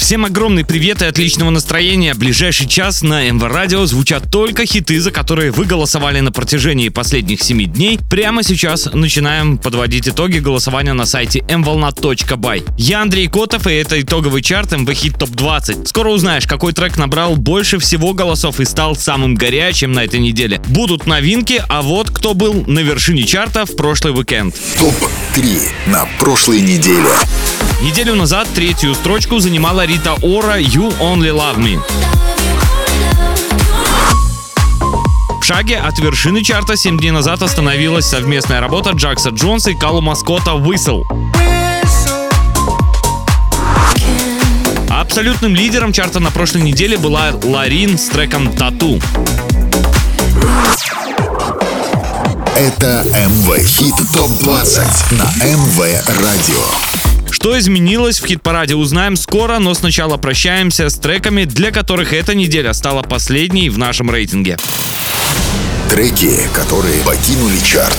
Всем огромный привет и отличного настроения. Ближайший час на МВ Радио звучат только хиты, за которые вы голосовали на протяжении последних 7 дней. Прямо сейчас начинаем подводить итоги голосования на сайте mvolna.by. Я Андрей Котов, и это итоговый чарт МВ Хит Топ 20. Скоро узнаешь, какой трек набрал больше всего голосов и стал самым горячим на этой неделе. Будут новинки, а вот кто был на вершине чарта в прошлый уикенд. Топ-3 на прошлой неделе. Неделю назад третью строчку занимала Рита Ора «You Only Love Me». В шаге от вершины чарта 7 дней назад остановилась совместная работа Джакса Джонса и Калу Маскота «Whistle». Абсолютным лидером чарта на прошлой неделе была Ларин с треком «Тату». Это МВ Хит ТОП-20 на МВ Радио. Что изменилось в хит-параде, узнаем скоро, но сначала прощаемся с треками, для которых эта неделя стала последней в нашем рейтинге. Треки, которые покинули чарт.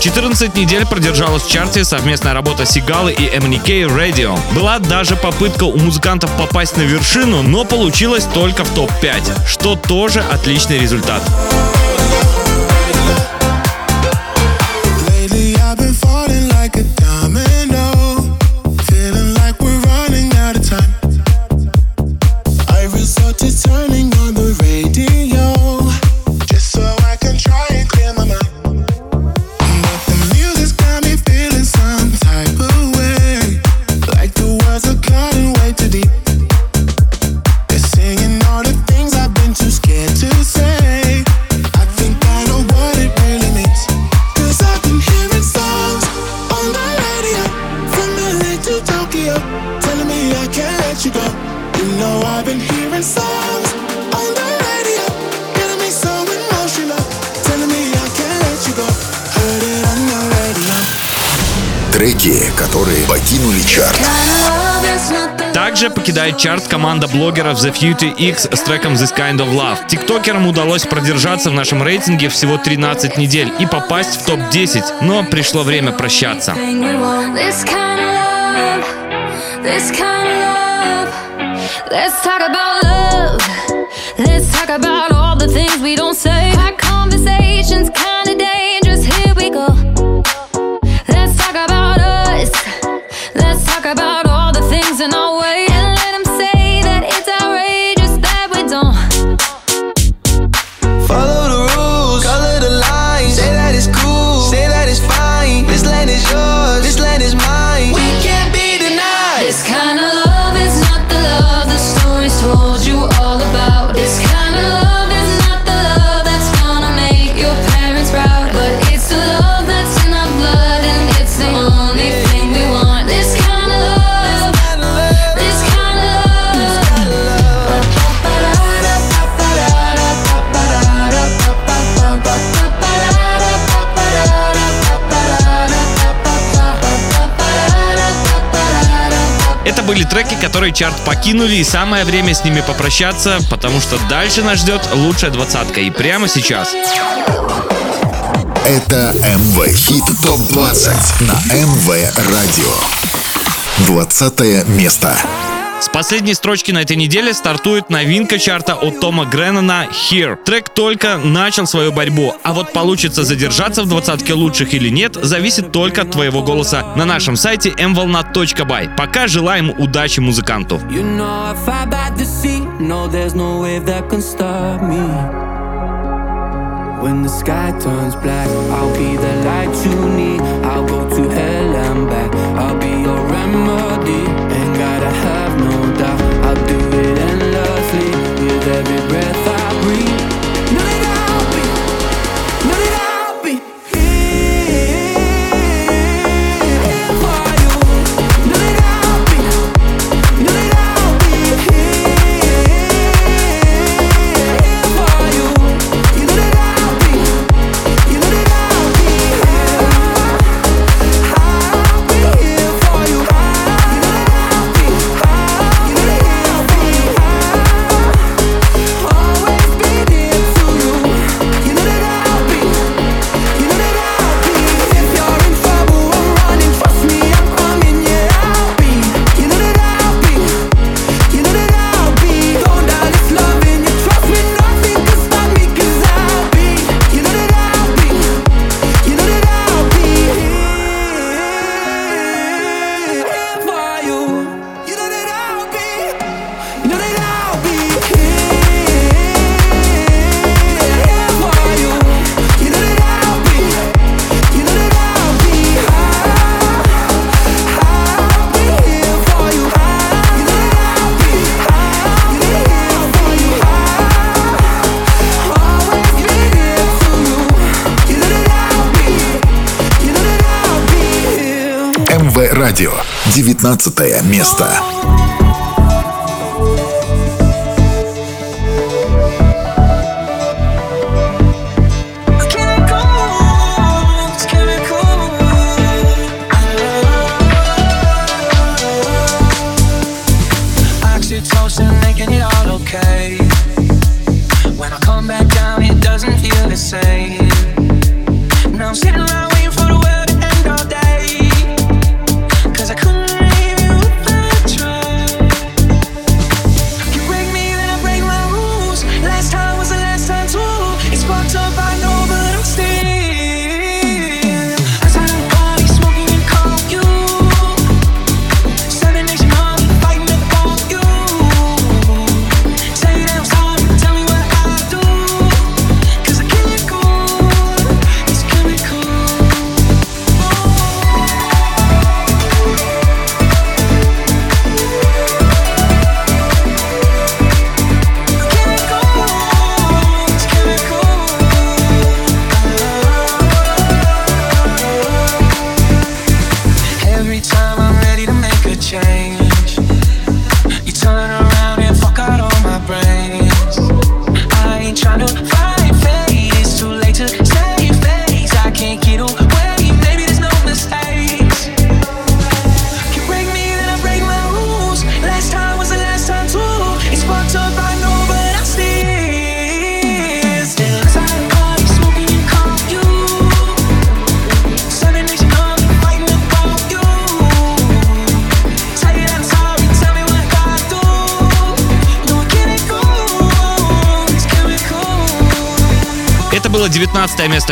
14 недель продержалась в чарте совместная работа Сигалы и MNK Radio. Была даже попытка у музыкантов попасть на вершину, но получилось только в топ-5, что тоже отличный результат. Команда блогеров The Future X с треком This Kind of Love. Тиктокерам удалось продержаться в нашем рейтинге всего 13 недель и попасть в топ-10, но пришло время прощаться. Let's talk about all the things we don't say. Которые чарт покинули, и самое время с ними попрощаться, потому что дальше нас ждет лучшая двадцатка. И прямо сейчас. Это МВ Хит ТОП-20 на МВ Радио. 20 место. С последней строчки на этой неделе стартует новинка чарта от Тома Греннона «Here». Трек только начал свою борьбу, а вот получится задержаться в двадцатке лучших или нет, зависит только от твоего голоса на нашем сайте mvolna.by. Пока желаем удачи музыканту. When the sky turns black, I'll be the light you need. I'll go to hell and back. I'll be your remedy. Ain't gotta have every breath I breathe. 19 место.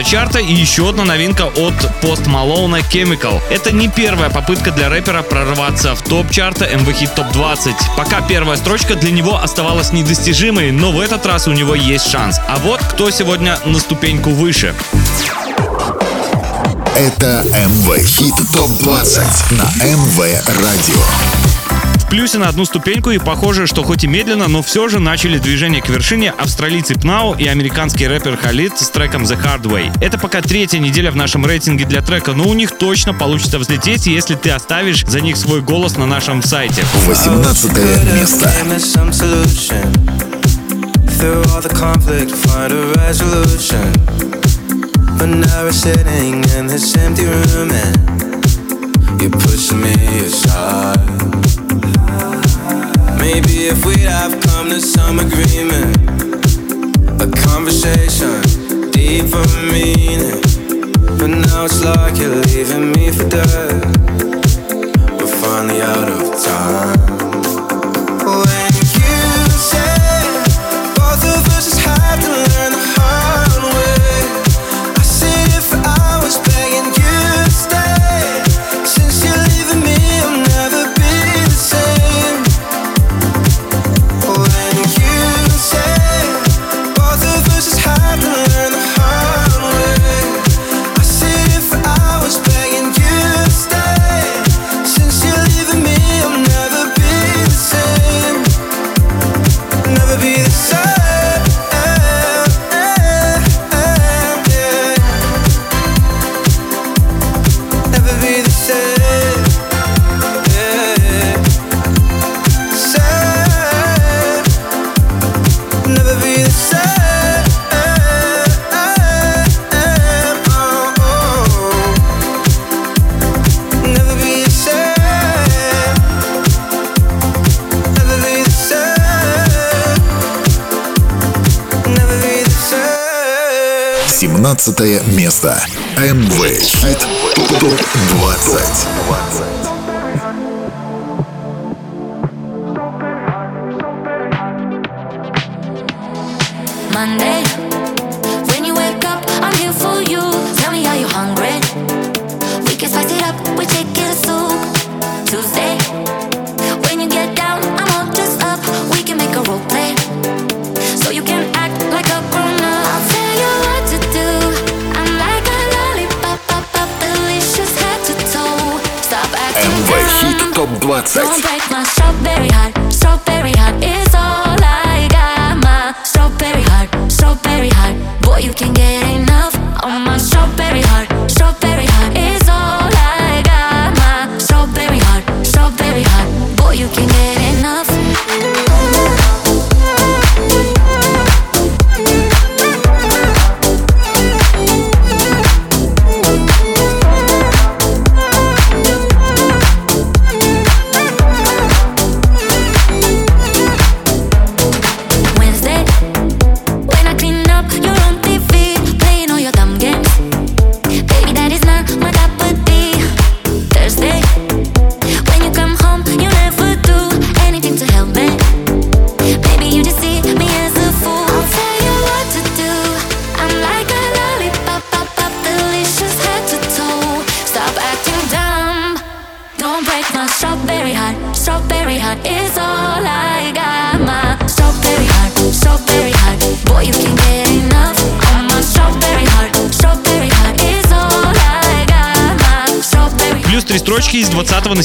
Чарта и еще одна новинка от Post Malone Chemical. Это не первая попытка для рэпера прорваться в топ чарта MV Hit Top 20. Пока первая строчка для него оставалась недостижимой, но в этот раз у него есть шанс. А вот кто сегодня на ступеньку выше. Это МВ Хит Топ 20 на МВ Радио плюсе на одну ступеньку и похоже, что хоть и медленно, но все же начали движение к вершине австралийцы Пнау и американский рэпер Халид с треком The Hard Way. Это пока третья неделя в нашем рейтинге для трека, но у них точно получится взлететь, если ты оставишь за них свой голос на нашем сайте. 18 место. But now we're sitting in this empty room and you're pushing me aside. Maybe if we'd have come to some agreement, a conversation, deeper meaning. But now it's like you're leaving me for dead. We're finally out of time. 17 место. МВ Хит ТОП-20. ТОП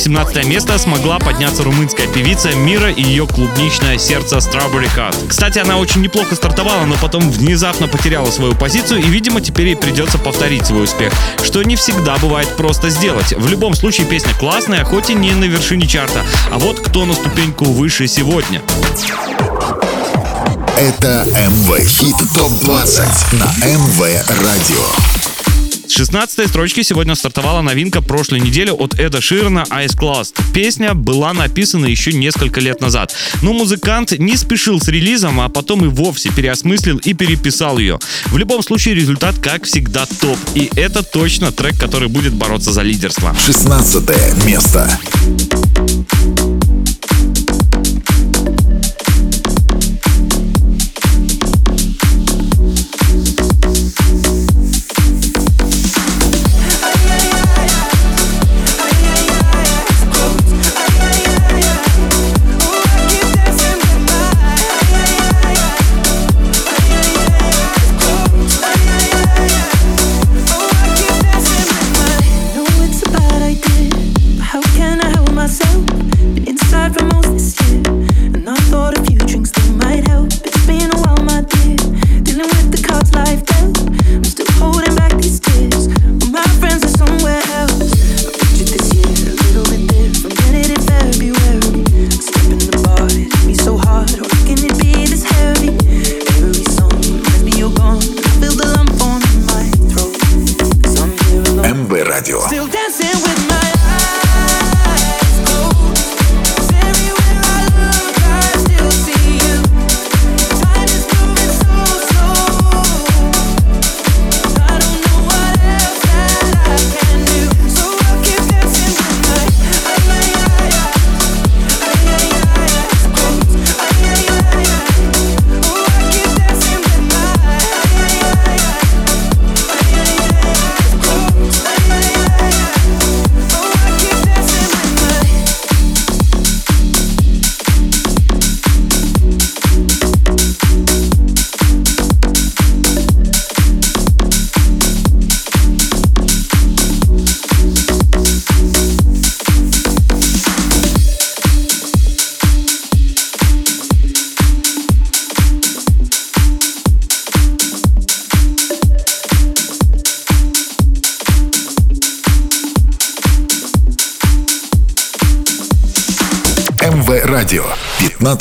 17 место смогла подняться румынская певица Мира и ее клубничное сердце Strawberry Cut. Кстати, она очень неплохо стартовала, но потом внезапно потеряла свою позицию и, видимо, теперь ей придется повторить свой успех, что не всегда бывает просто сделать. В любом случае, песня классная, хоть и не на вершине чарта. А вот кто на ступеньку выше сегодня. Это МВ Хит ТОП-20 на МВ Радио. 16 строчки сегодня стартовала новинка прошлой недели от Эда Ширна Ice Class. Песня была написана еще несколько лет назад, но музыкант не спешил с релизом, а потом и вовсе переосмыслил и переписал ее. В любом случае результат, как всегда, топ. И это точно трек, который будет бороться за лидерство. 16 место.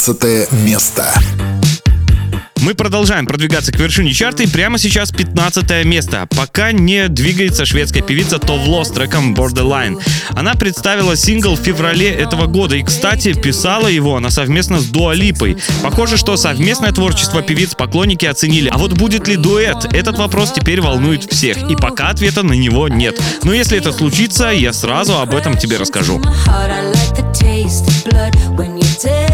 15 место. Мы продолжаем продвигаться к вершине чарта и прямо сейчас 15 место. Пока не двигается шведская певица Товло с треком Borderline. Она представила сингл в феврале этого года и, кстати, писала его она совместно с Дуалипой. Похоже, что совместное творчество певиц поклонники оценили. А вот будет ли дуэт? Этот вопрос теперь волнует всех, и пока ответа на него нет. Но если это случится, я сразу об этом тебе расскажу. when you did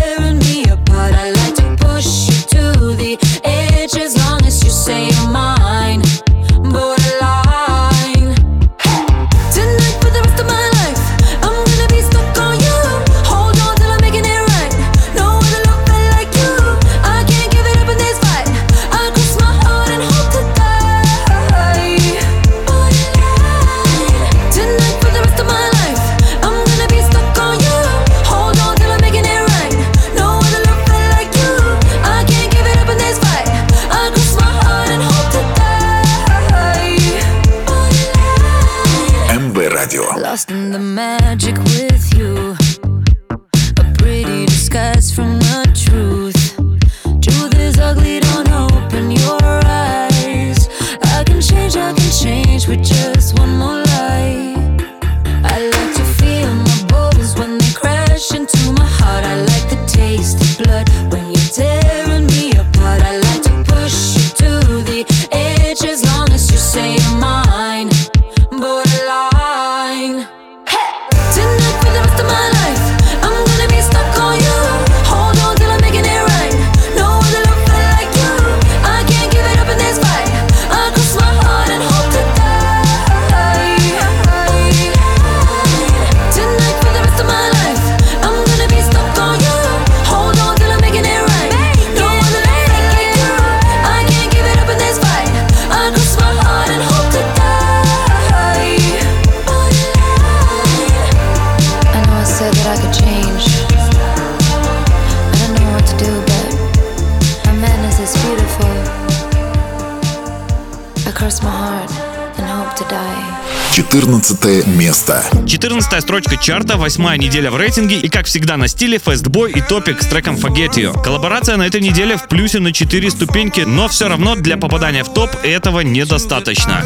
строчка чарта, восьмая неделя в рейтинге и, как всегда, на стиле Fastboy и Топик с треком Forget You. Коллаборация на этой неделе в плюсе на 4 ступеньки, но все равно для попадания в топ этого недостаточно.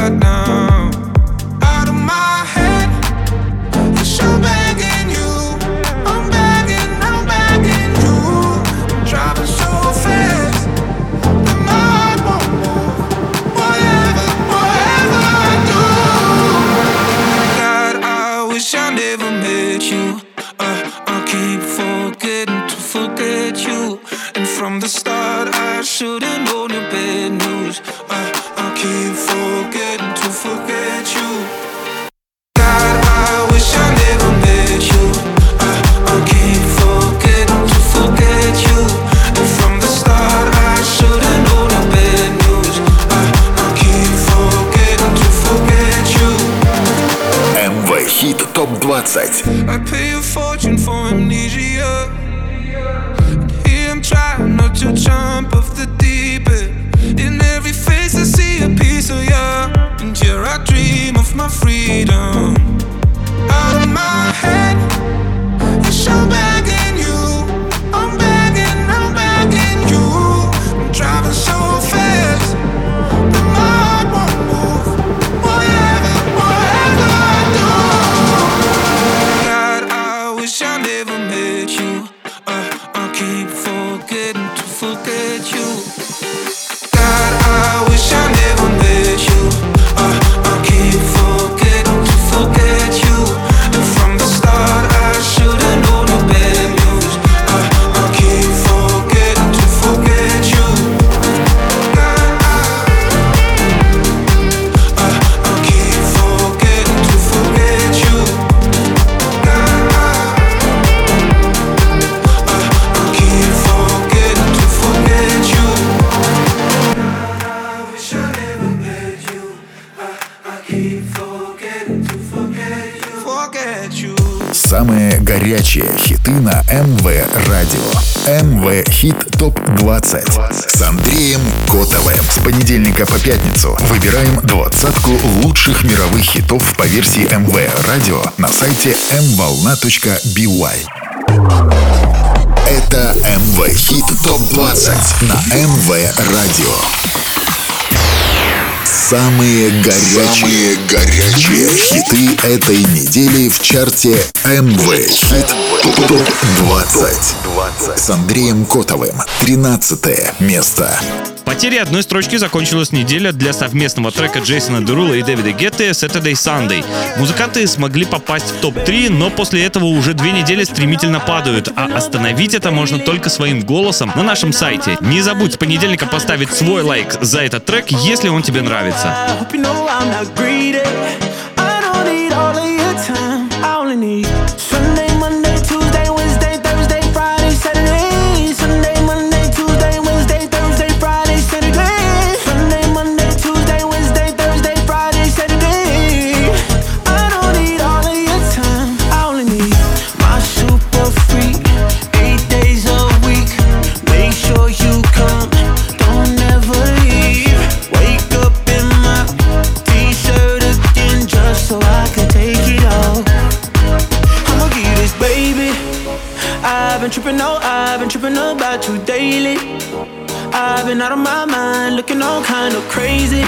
Now, I pay a fortune for amnesia. And here I'm trying not to jump off the deep end. In every face I see a piece of you, and here I dream of my freedom. Out of my head, you show back. Горячие хиты на МВ Радио. МВ Хит ТОП-20 с Андреем Котовым. С понедельника по пятницу выбираем двадцатку лучших мировых хитов по версии МВ Радио на сайте mvolna.by. Это МВ Хит ТОП-20 на МВ Радио. Самые горячие, Самые горячие хиты этой недели в чарте МВ Хит ТОП-20 с Андреем Котовым. 13 место. Потерей одной строчки закончилась неделя для совместного трека Джейсона Дерула и Дэвида Гетты Saturday Sunday. Музыканты смогли попасть в топ-3, но после этого уже две недели стремительно падают, а остановить это можно только своим голосом на нашем сайте. Не забудь с понедельника поставить свой лайк за этот трек, если он тебе нравится. I hope you about you daily. I've been out of my mind, looking all kind of crazy.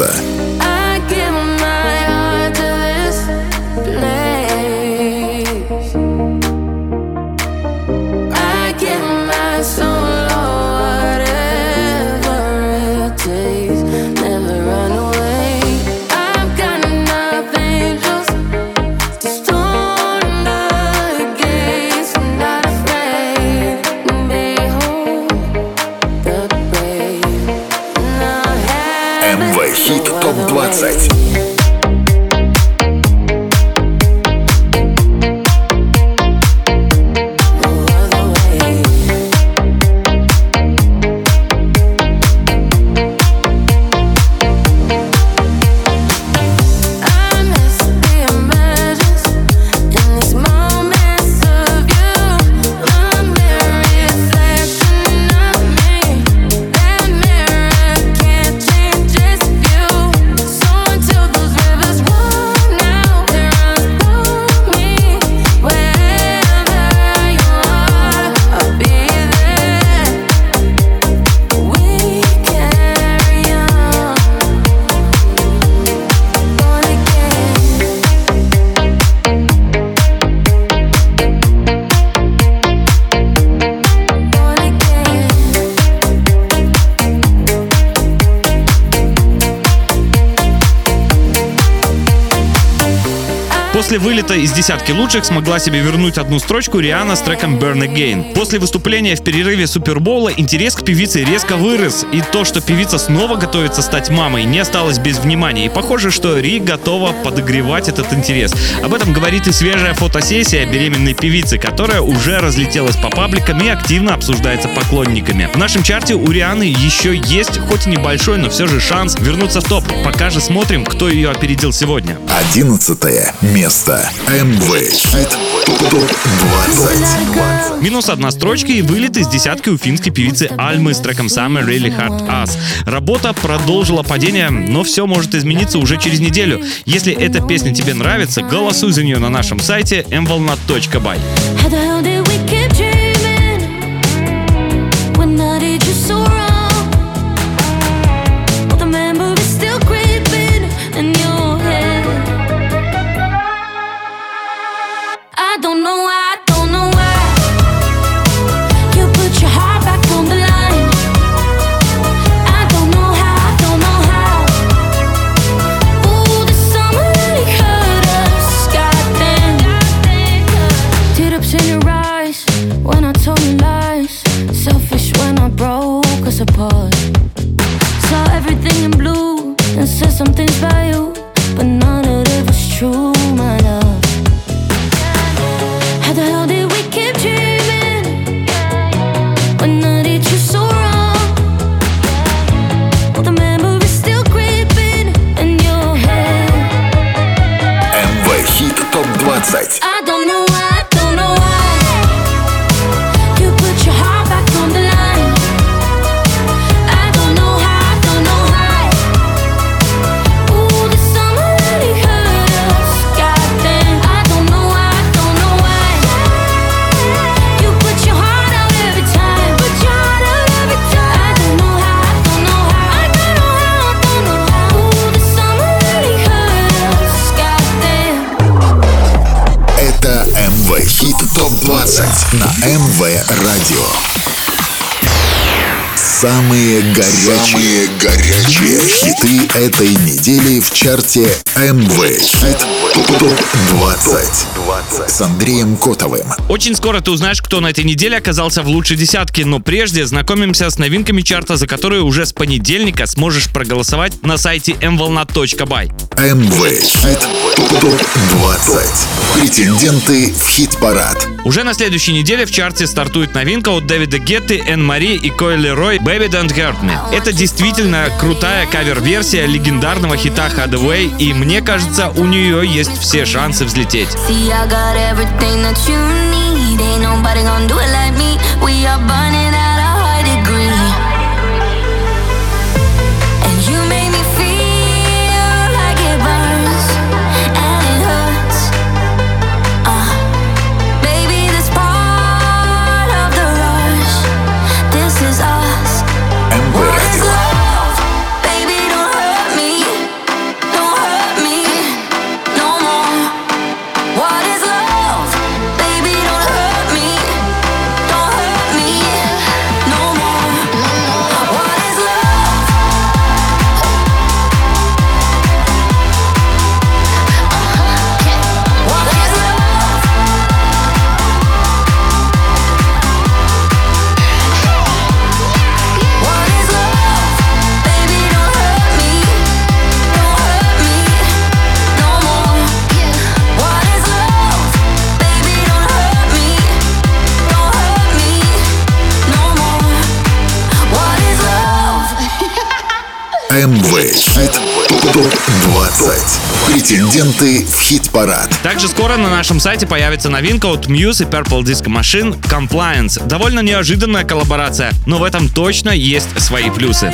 Место. МВ Хит ТОП-20. После вылета из десятки лучших смогла себе вернуть одну строчку Риана с треком Burn Again. После выступления в перерыве Супербоула интерес к певице резко вырос, и то, что певица снова готовится стать мамой, не осталось без внимания. И похоже, что Ри готова подогревать этот интерес. Об этом говорит и свежая фотосессия беременной певицы, которая уже разлетелась по пабликам и активно обсуждается поклонниками. В нашем чарте у Рианы еще есть, хоть и небольшой, но все же шанс вернуться в топ. Пока же смотрим, кто ее опередил сегодня. Одиннадцатое место. МВ Хит ТОП-20. Минус одна строчка и вылет из десятки у финской певицы Альмы с треком Summer Really Hard Us. Работа продолжила падение, но все может измениться уже через неделю. Если эта песня тебе нравится, голосуй за нее на нашем сайте mvolna.by. Самые горячие, горячие хиты этой недели в чарте МВ Хит ТОП-20 с Андреем Котовым. Очень скоро ты узнаешь, кто на этой неделе оказался в лучшей десятке, но прежде знакомимся с новинками чарта, за которые уже с понедельника сможешь проголосовать на сайте mvolna.by. МВ Хит ТОП-20. Претенденты в хит-парад. Уже на следующей неделе в чарте стартует новинка от Дэвида Гетты, Энн Мари и Койли Рой «Baby Don't Hurt Me». Это действительно крутая кавер-версия легендарного хита «Hard Away», и мне кажется, у нее есть все шансы взлететь. See, МВ Хит ТОП-20. Претенденты в хит-парад. Также скоро на нашем сайте появится новинка от Muse и Purple Disco Machine Compliance. Довольно неожиданная коллаборация, но в этом точно есть свои плюсы.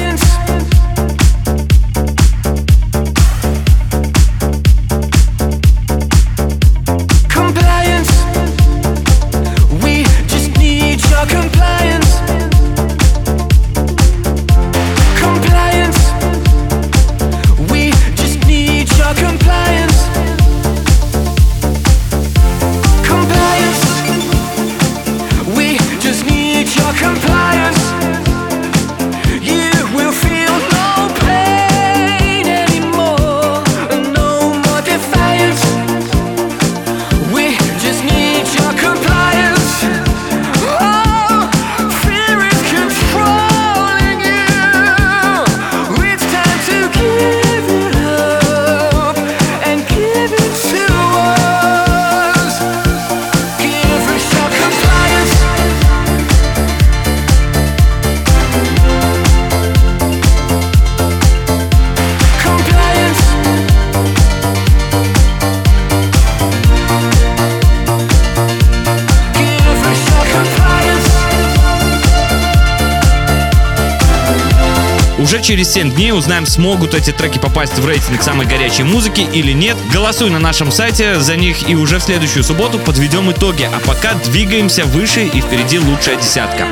Через 7 дней узнаем, смогут эти треки попасть в рейтинг самой горячей музыки или нет. Голосуй на нашем сайте за них и уже в следующую субботу подведем итоги. А пока двигаемся выше и впереди лучшая десятка.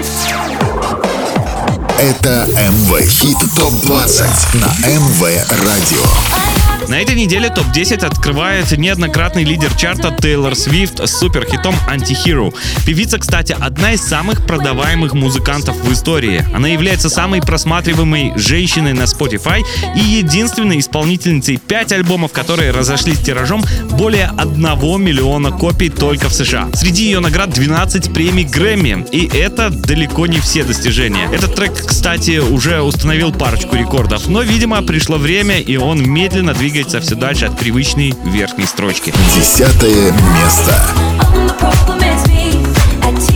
Это МВ Хит ТОП-20 на МВ Радио. На этой неделе топ-10 открывает неоднократный лидер чарта Тейлор Свифт с суперхитом «Антихиро». Певица, кстати, одна из самых продаваемых музыкантов в истории. Она является самой просматриваемой женщиной на Spotify и единственной исполнительницей 5 альбомов, которые разошлись тиражом более 1 миллиона копий только в США. Среди ее наград 12 премий Грэмми, и это далеко не все достижения. Этот трек, кстати, уже установил парочку рекордов, но, видимо, пришло время, и он медленно двигается все дальше от привычной верхней строчки. Десятое место. I'm the problem, it's me. At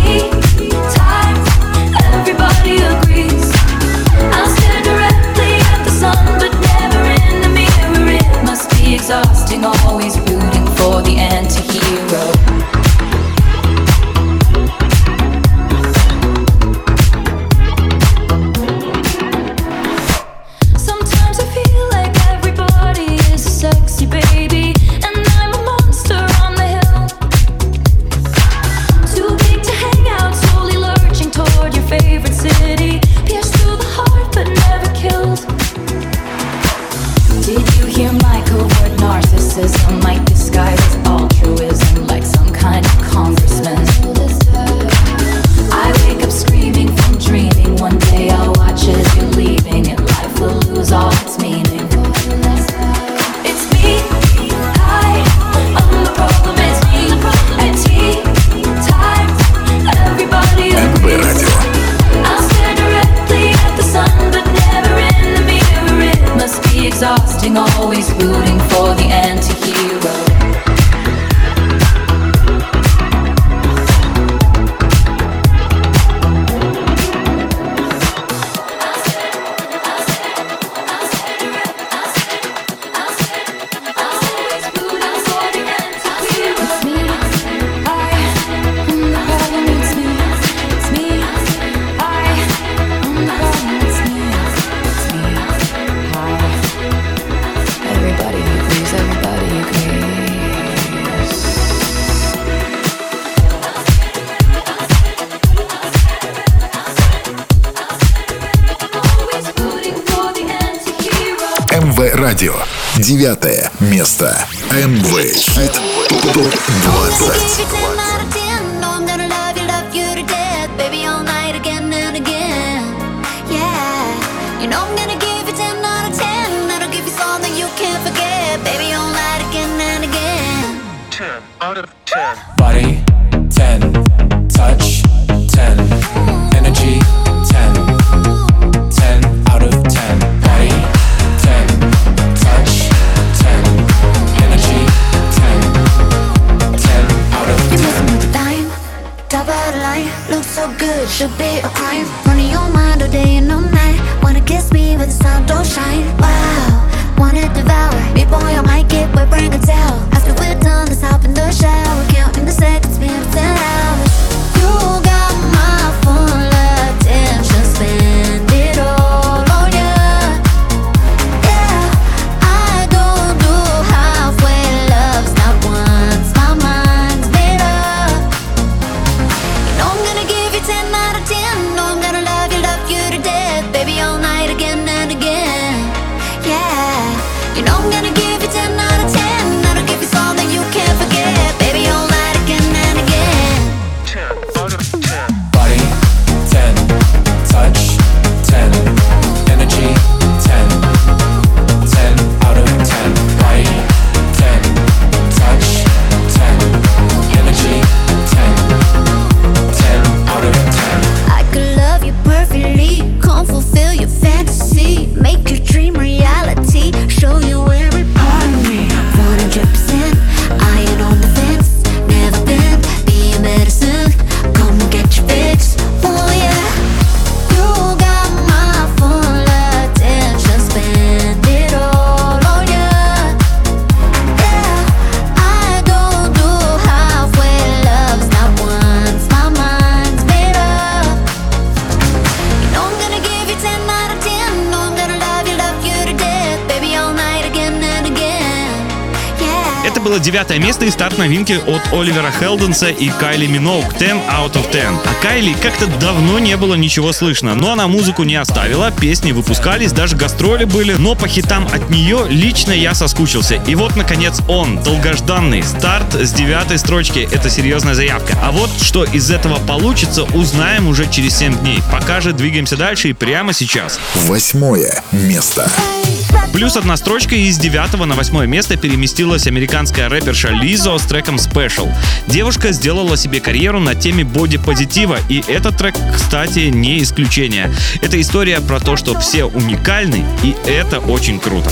новинки от Оливера Хелденса и Кайли Миноуг 10 out of 10. А Кайли как-то давно не было ничего слышно, но она музыку не оставила, песни выпускались, даже гастроли были, но по хитам от нее лично я соскучился. И вот, наконец, он, долгожданный старт с девятой строчки. Это серьезная заявка. А вот что из этого получится, узнаем уже через 7 дней. Пока же двигаемся дальше и прямо сейчас. Восьмое место. Плюс одна строчка из девятого на восьмое место переместилась американская рэперша Лизо с треком Special. Девушка сделала себе карьеру на теме боди-позитива, и этот трек, кстати, не исключение. Это история про то, что все уникальны, и это очень круто.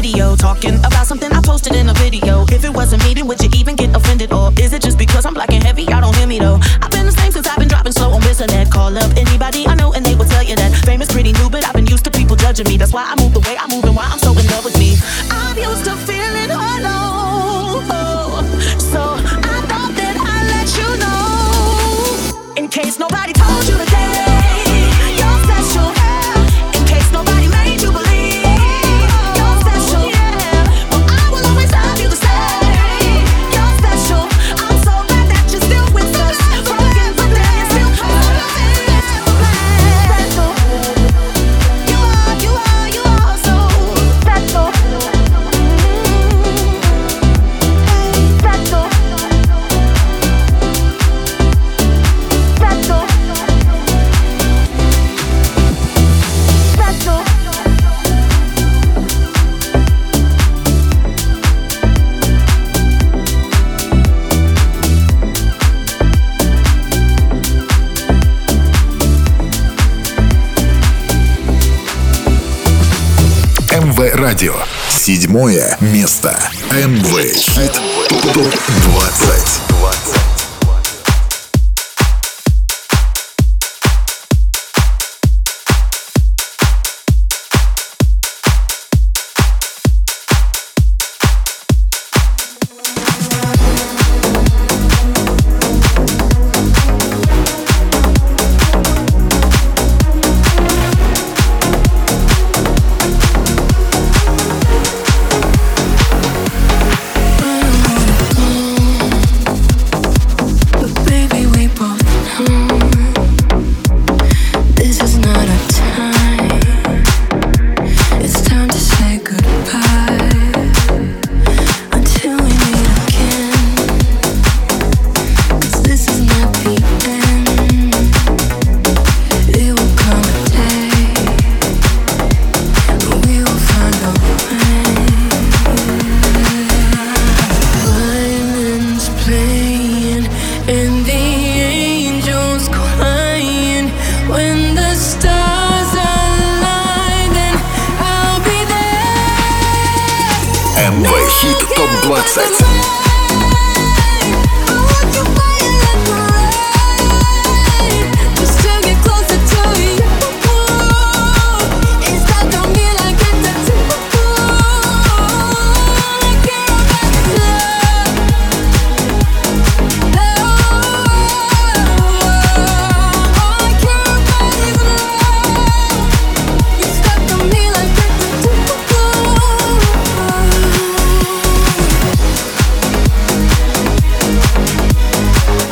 Video talking about something I posted in a video. If it wasn't me, then would you even get offended? Or is it just because I'm black and heavy? Y'all don't hear me though. I've been the same since I've been dropping slow on Net. Call up anybody I know and they will tell you that fame is pretty new, but I've been used to people judging me. That's why I move the way I move and why I'm so in love with me. I'm used to feeling hollow, so I thought that I'd let you know in case nobody told you today. радио. Седьмое место. МВ Хит ТОП-20.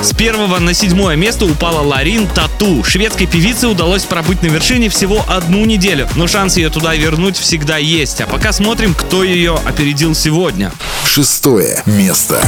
С первого на седьмое место упала Ларин Тату. Шведской певице удалось пробыть на вершине всего одну неделю, но шанс ее туда вернуть всегда есть. А пока смотрим, кто ее опередил сегодня. Шестое место.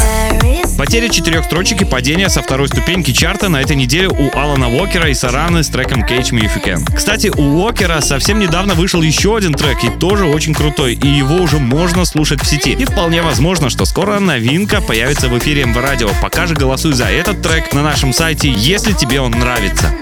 Потеря четырех строчек и падение со второй ступеньки чарта на этой неделе у Алана Уокера и Сараны с треком Catch Me If You Can. Кстати, у Уокера совсем недавно вышел еще один трек и тоже очень крутой, и его уже можно слушать в сети. И вполне возможно, что скоро новинка появится в эфире МВ Радио. Пока же голосуй за этот трек на нашем сайте, если тебе он нравится.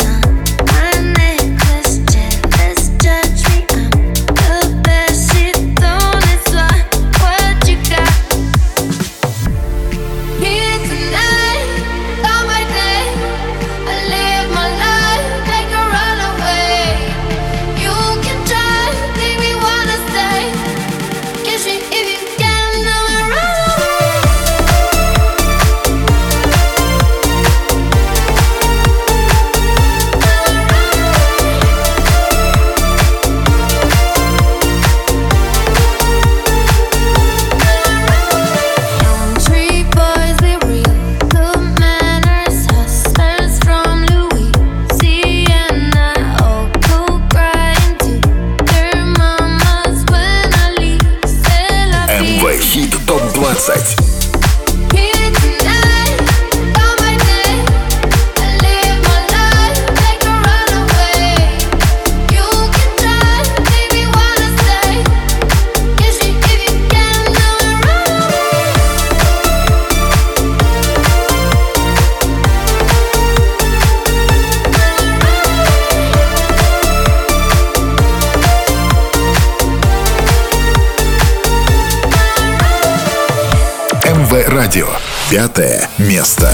Радио. Пятое место.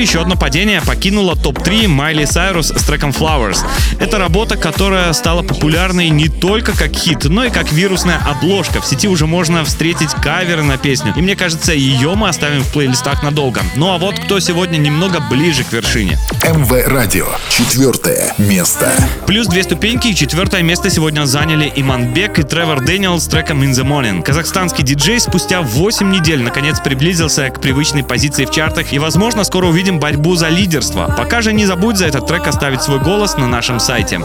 Еще одно падение покинуло топ-3 Майли Сайрус с треком Flowers. Это работа, которая стала популярной не только как хит, но и как вирусная обложка. В сети уже можно встретить каверы на песню. И мне кажется, ее мы оставим в плейлистах надолго. Ну а вот кто сегодня немного ближе к вершине. МВ Радио. Четвертое место. Плюс две ступеньки и четвертое место сегодня заняли Иманбек и Тревор Дэниел с треком In the Morning. Казахстанский диджей спустя 8 недель наконец приблизился к привычной позиции в чартах и, возможно, скоро увидим борьбу за лидерство. Пока же не забудь за этот трек оставить свой голос на нашем сайте.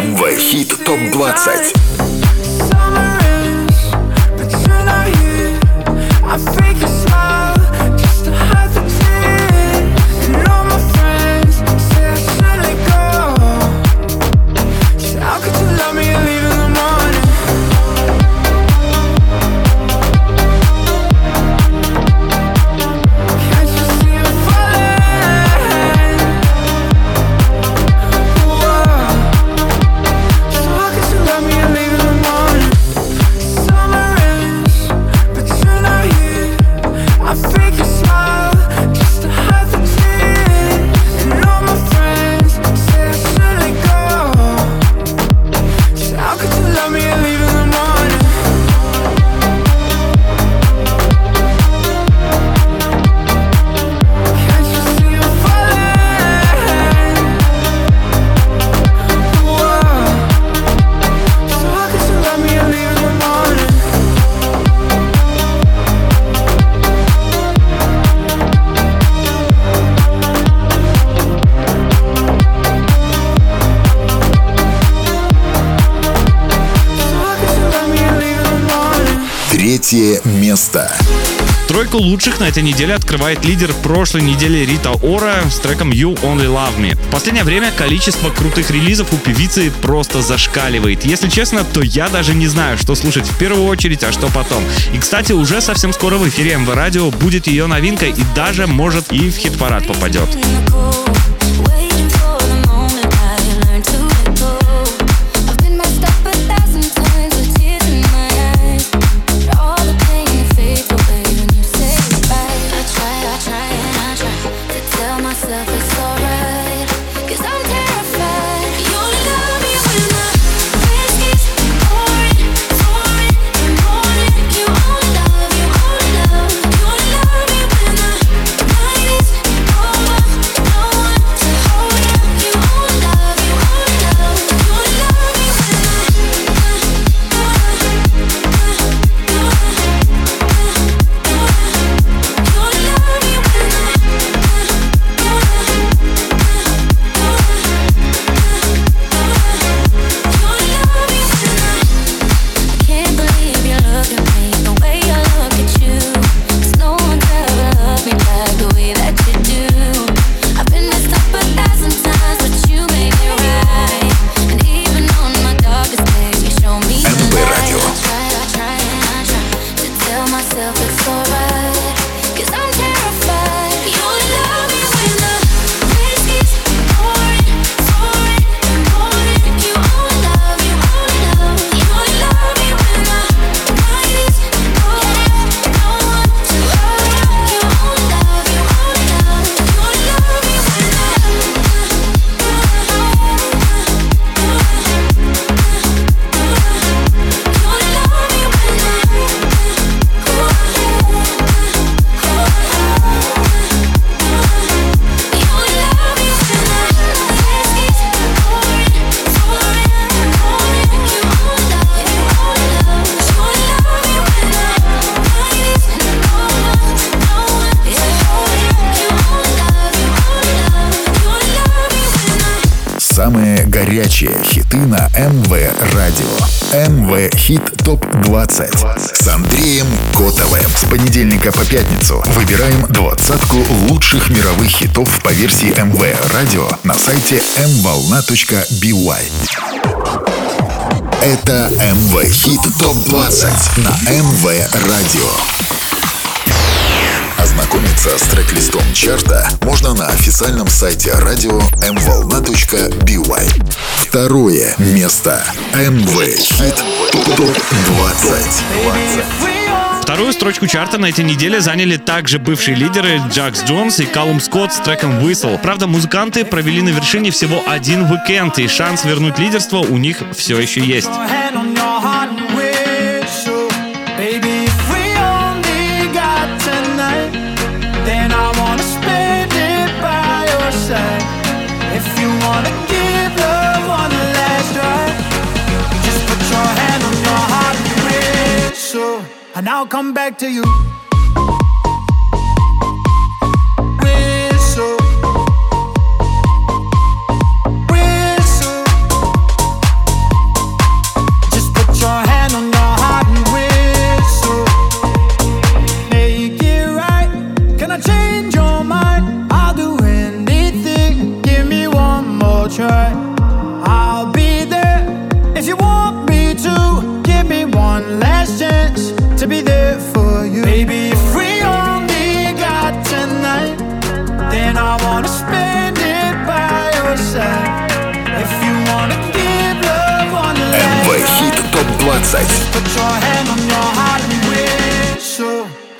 МВ Хит ТОП-20 I fake лучших на этой неделе открывает лидер прошлой недели Рита Ора с треком You Only Love Me. В последнее время количество крутых релизов у певицы просто зашкаливает. Если честно, то я даже не знаю, что слушать в первую очередь, а что потом. И, кстати, уже совсем скоро в эфире МВ Радио будет ее новинка и даже, может, и в хит-парад попадет. По версии МВ Радио на сайте mvolna.by. Это МВ Хит Топ 20 на МВ Радио. Ознакомиться с трек-листом чарта можно на официальном сайте радио mvolna.by. Второе место. МВ Хит Топ 20. Вторую строчку чарта на этой неделе заняли также бывшие лидеры Джакс Джонс и Калум Скотт с треком Whistle. Правда, музыканты провели на вершине всего один уикенд, и шанс вернуть лидерство у них все еще есть. I'll come back to you.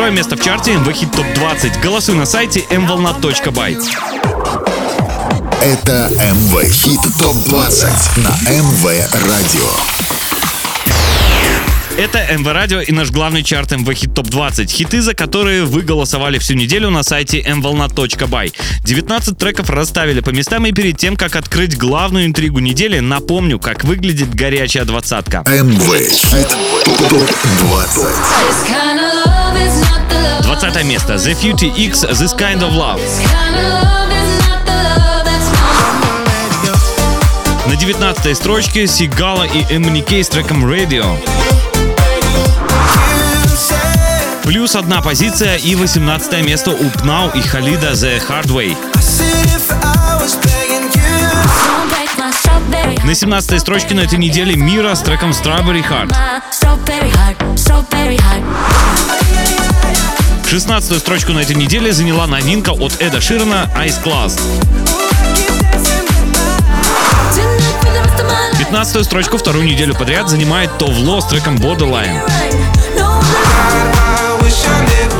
Второе место в чарте МВ Хит Топ 20. Голосуй на сайте mvolna.by. Это МВ Хит Топ 20 на МВ Радио. Это МВ Радио и наш главный чарт МВ Хит Топ 20. Хиты, за которые вы голосовали всю неделю на сайте mvolna.by. 19 треков расставили по местам и перед тем, как открыть главную интригу недели, напомню, как выглядит горячая двадцатка. МВ Хит Топ 20. 20 место. The Future X This Kind of Love. На 19 строчке Сигала и Эммони с треком Radio. Плюс одна позиция и 18 место у Пнау и Халида The Hard Way. На 17 строчке на этой неделе Мира с треком Strawberry Heart. 16 строчку на этой неделе заняла новинка от Эда Ширана Ice Class. Tonight for the rest of my life. 15 строчку вторую неделю подряд занимает Товло с треком Borderline. No,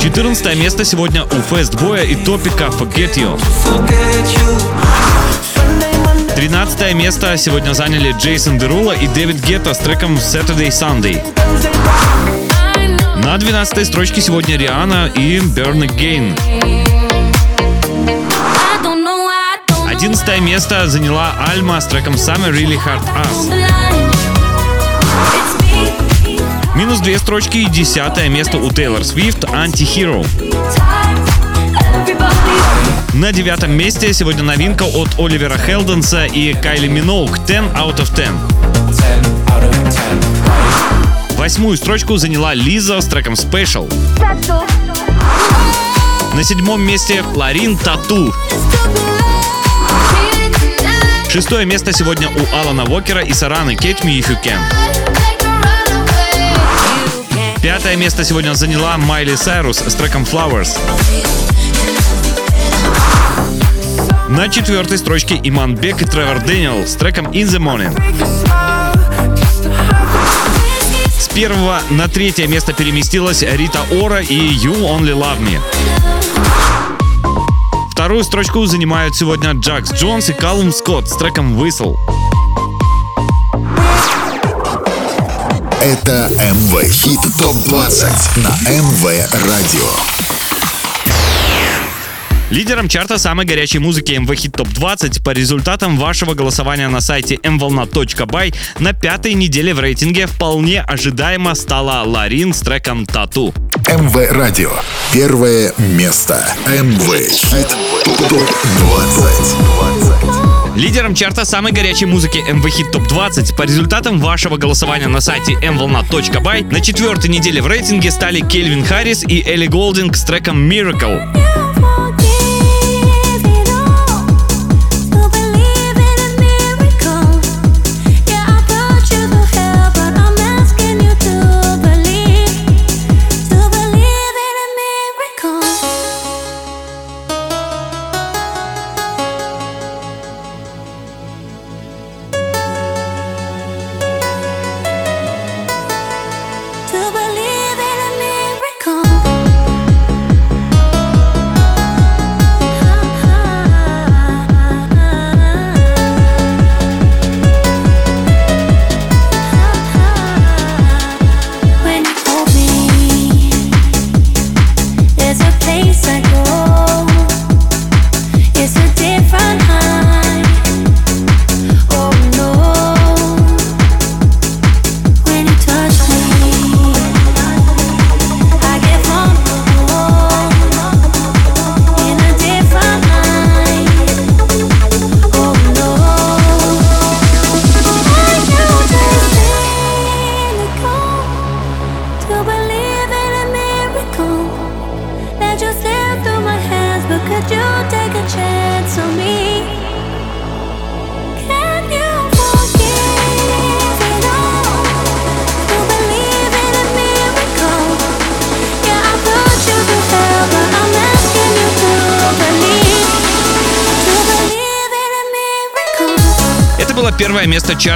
14 место сегодня у Фестбоя и Топика Forget You. 13 место сегодня заняли Джейсон Дерула и Дэвид Гетта с треком Saturday Sunday. На 12 строчке сегодня Риана и Burn Again. I don't know, I don't know. 11 место заняла Альма с треком Summer Really Hard Us. Минус две строчки и десятое место у Тейлор Свифт Anti-Hero. На девятом месте сегодня новинка от Оливера Хелденса и Кайли Миноук 10 out of 10. Восьмую строчку заняла Лиза с треком Special. На седьмом месте Ларин Тату. Шестое место сегодня у Алана Уокера и Сараны Catch Me If You Can. Пятое место сегодня заняла Майли Сайрус с треком Flowers. На четвертой строчке Иман Бек и Тревор Дэниел с треком In the Morning. Первого на третье место переместилась Рита Ора и You Only Love Me. Вторую строчку занимают сегодня Джакс Джонс и Калум Скотт с треком Whistle. Это МВ Хит ТОП-20 на МВ Радио. Лидером чарта самой горячей музыки МВ Хит Топ 20 по результатам вашего голосования на сайте mvolna.by на пятой неделе в рейтинге вполне ожидаемо стала Ларин с треком Тату. МВ Радио. Первое место. МВ Хит ТОП-20. Лидером чарта самой горячей музыки МВ Хит Топ 20 по результатам вашего голосования на сайте mvolna.by на четвертой неделе в рейтинге стали Кельвин Харрис и Элли Голдинг с треком Miracle.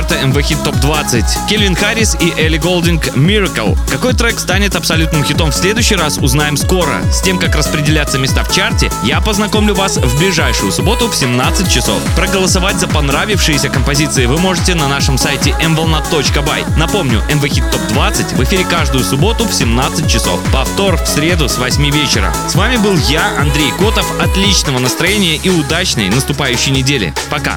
Чарта МВ Хит Топ 20. Кельвин Харрис и Элли Голдинг Miracle. Какой трек станет абсолютным хитом в следующий раз, узнаем скоро. С тем, как распределяться места в чарте, я познакомлю вас в ближайшую субботу в 17 часов. Проголосовать за понравившиеся композиции вы можете на нашем сайте mvolna.by. Напомню, МВ Хит Топ 20 в эфире каждую субботу в 17 часов. Повтор в среду с 8 вечера. С вами был я, Андрей Котов. Отличного настроения и удачной наступающей недели. Пока.